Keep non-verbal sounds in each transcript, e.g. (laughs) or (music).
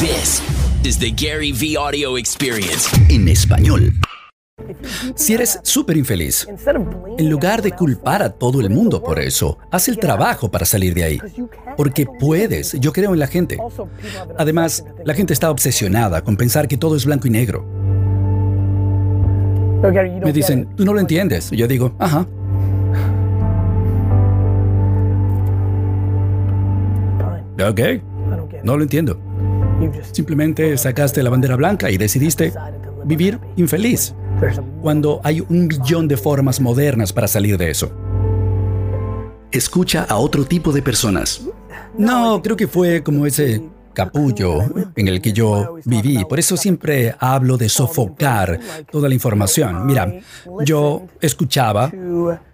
This is the Gary V Audio Experience. en español. Si eres súper infeliz, en lugar de culpar a todo el mundo por eso, haz el trabajo para salir de ahí. Porque puedes, yo creo en la gente. Además, la gente está obsesionada con pensar que todo es blanco y negro. Me dicen, tú no lo entiendes. Yo digo, ajá. Ok, no lo entiendo. Simplemente sacaste la bandera blanca y decidiste vivir infeliz cuando hay un billón de formas modernas para salir de eso. Escucha a otro tipo de personas. No, creo que fue como ese capullo en el que yo viví. Por eso siempre hablo de sofocar toda la información. Mira, yo escuchaba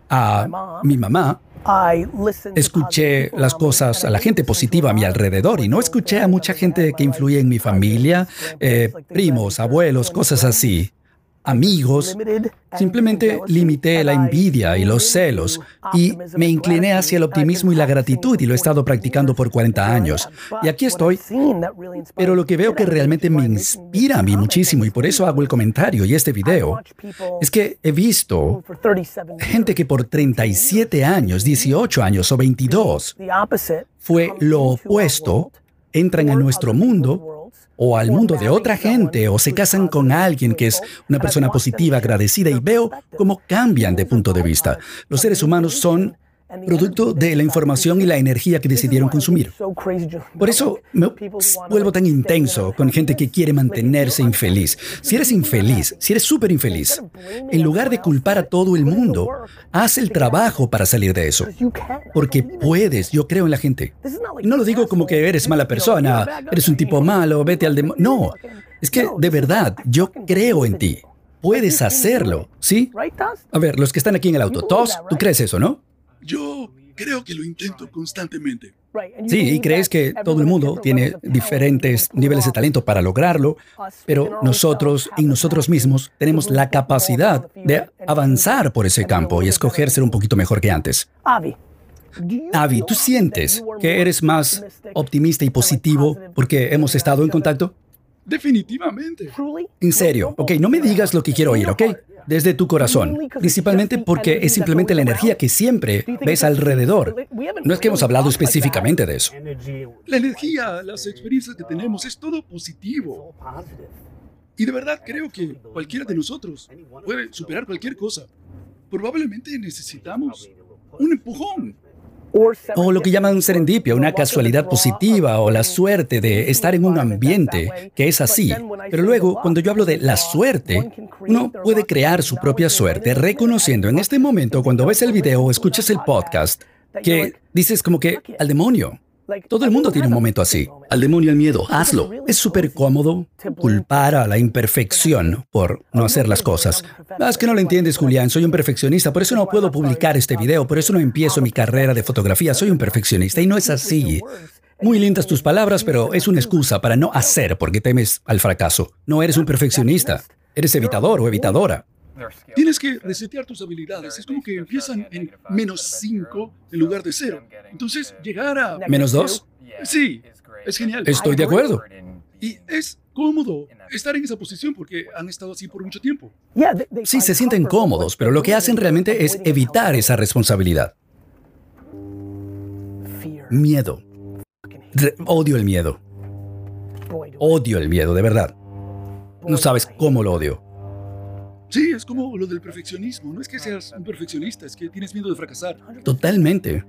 a mi mamá Escuché las cosas a la gente positiva a mi alrededor y no escuché a mucha gente que influye en mi familia, eh, primos, abuelos, cosas así amigos, simplemente limité la envidia y los celos y me incliné hacia el optimismo y la gratitud y lo he estado practicando por 40 años. Y aquí estoy. Pero lo que veo que realmente me inspira a mí muchísimo y por eso hago el comentario y este video es que he visto gente que por 37 años, 18 años o 22 fue lo opuesto, entran a nuestro mundo o al mundo de otra gente o se casan con alguien que es una persona positiva, agradecida y veo cómo cambian de punto de vista. Los seres humanos son producto de la información y la energía que decidieron consumir. Por eso vuelvo tan intenso con gente que quiere mantenerse infeliz. Si eres infeliz, si eres súper infeliz, en lugar de culpar a todo el mundo, haz el trabajo para salir de eso. Porque puedes, yo creo en la gente. No lo digo como que eres mala persona, eres un tipo malo, vete al demonio. No, es que de verdad, yo creo en ti. Puedes hacerlo, ¿sí? A ver, los que están aquí en el auto, Tos, tú crees eso, ¿no? Yo creo que lo intento constantemente. Sí, y crees que todo el mundo tiene diferentes niveles de talento para lograrlo, pero nosotros, en nosotros mismos, tenemos la capacidad de avanzar por ese campo y escoger ser un poquito mejor que antes. Avi, ¿tú sientes que eres más optimista y positivo porque hemos estado en contacto? Definitivamente. En serio, ok, no me digas lo que quiero oír, ¿ok? Desde tu corazón, principalmente porque es simplemente la energía que siempre ves alrededor. No es que hemos hablado específicamente de eso. La energía, las experiencias que tenemos, es todo positivo. Y de verdad creo que cualquiera de nosotros puede superar cualquier cosa. Probablemente necesitamos un empujón. O lo que llaman serendipia, una casualidad positiva o la suerte de estar en un ambiente que es así. Pero luego, cuando yo hablo de la suerte, uno puede crear su propia suerte reconociendo en este momento, cuando ves el video o escuchas el podcast, que dices como que al demonio. Todo el mundo tiene un momento así. Al demonio el miedo, hazlo. Es súper cómodo culpar a la imperfección por no hacer las cosas. Ah, es que no lo entiendes, Julián. Soy un perfeccionista, por eso no puedo publicar este video, por eso no empiezo mi carrera de fotografía. Soy un perfeccionista y no es así. Muy lindas tus palabras, pero es una excusa para no hacer porque temes al fracaso. No eres un perfeccionista. Eres evitador o evitadora. Tienes que resetear tus habilidades. Es como que empiezan en menos 5 en lugar de 0. Entonces, llegar a... ¿Menos 2? Sí, es genial. Estoy de acuerdo. Y es cómodo estar en esa posición porque han estado así por mucho tiempo. Sí, se sienten cómodos, pero lo que hacen realmente es evitar esa responsabilidad. Miedo. Re- odio el miedo. Odio el miedo, de verdad. No sabes cómo lo odio. Sí, es como lo del perfeccionismo. No es que seas un perfeccionista, es que tienes miedo de fracasar. Totalmente.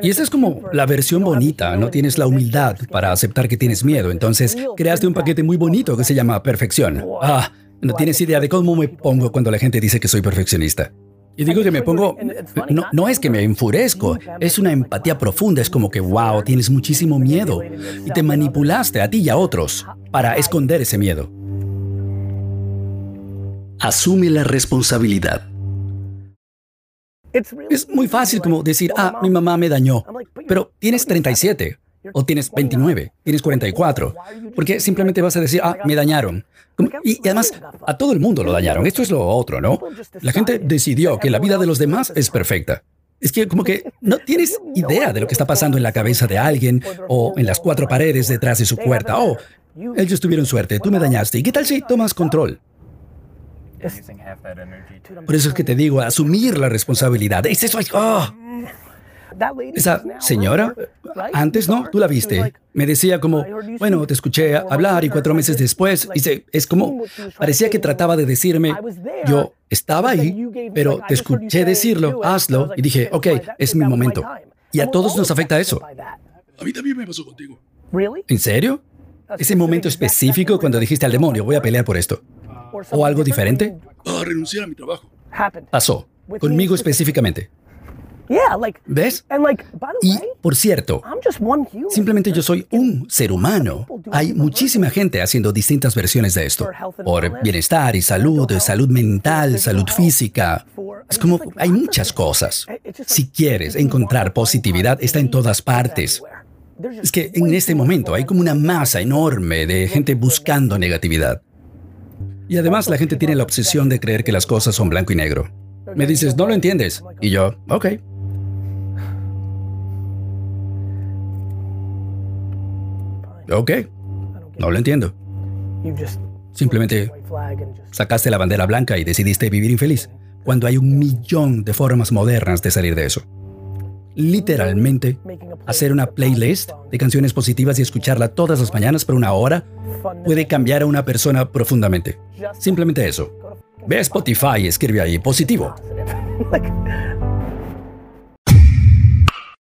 Y esta es como la versión bonita, no tienes la humildad para aceptar que tienes miedo, entonces creaste un paquete muy bonito que se llama perfección. Ah, no tienes idea de cómo me pongo cuando la gente dice que soy perfeccionista. Y digo que me pongo, no, no es que me enfurezco, es una empatía profunda, es como que, wow, tienes muchísimo miedo y te manipulaste a ti y a otros para esconder ese miedo. Asume la responsabilidad. Es muy fácil como decir, ah, mi mamá me dañó, pero tienes 37, o tienes 29, tienes 44, porque simplemente vas a decir, ah, me dañaron. Y además, a todo el mundo lo dañaron, esto es lo otro, ¿no? La gente decidió que la vida de los demás es perfecta. Es que como que (laughs) no tienes idea de lo que está pasando en la cabeza de alguien o en las cuatro paredes detrás de su puerta. Oh, Ellos tuvieron suerte, tú me dañaste. ¿Y qué tal si tomas control? Por eso es que te digo, asumir la responsabilidad. Es eso. ah. Esa señora, antes no, tú la viste. Me decía como, bueno, te escuché hablar y cuatro meses después, dice, es como, parecía que trataba de decirme, yo estaba ahí, pero te escuché decirlo, hazlo, y dije, ok, es mi momento. Y a todos nos afecta eso. A mí también me pasó contigo. ¿En serio? Ese momento específico cuando dijiste al demonio, voy a pelear por esto. ¿O algo diferente? A renunciar a mi trabajo. Pasó. Conmigo específicamente. ¿Ves? Y, por cierto, simplemente yo soy un ser humano. Hay muchísima gente haciendo distintas versiones de esto. Por bienestar y salud, salud mental, salud física. Es como, hay muchas cosas. Si quieres encontrar positividad, está en todas partes. Es que en este momento hay como una masa enorme de gente buscando negatividad. Y además la gente tiene la obsesión de creer que las cosas son blanco y negro. Me dices, no lo entiendes. Y yo, ok. Ok, no lo entiendo. Simplemente sacaste la bandera blanca y decidiste vivir infeliz, cuando hay un millón de formas modernas de salir de eso. Literalmente, hacer una playlist de canciones positivas y escucharla todas las mañanas por una hora puede cambiar a una persona profundamente. Simplemente eso. Ve a Spotify y escribe ahí positivo. (laughs)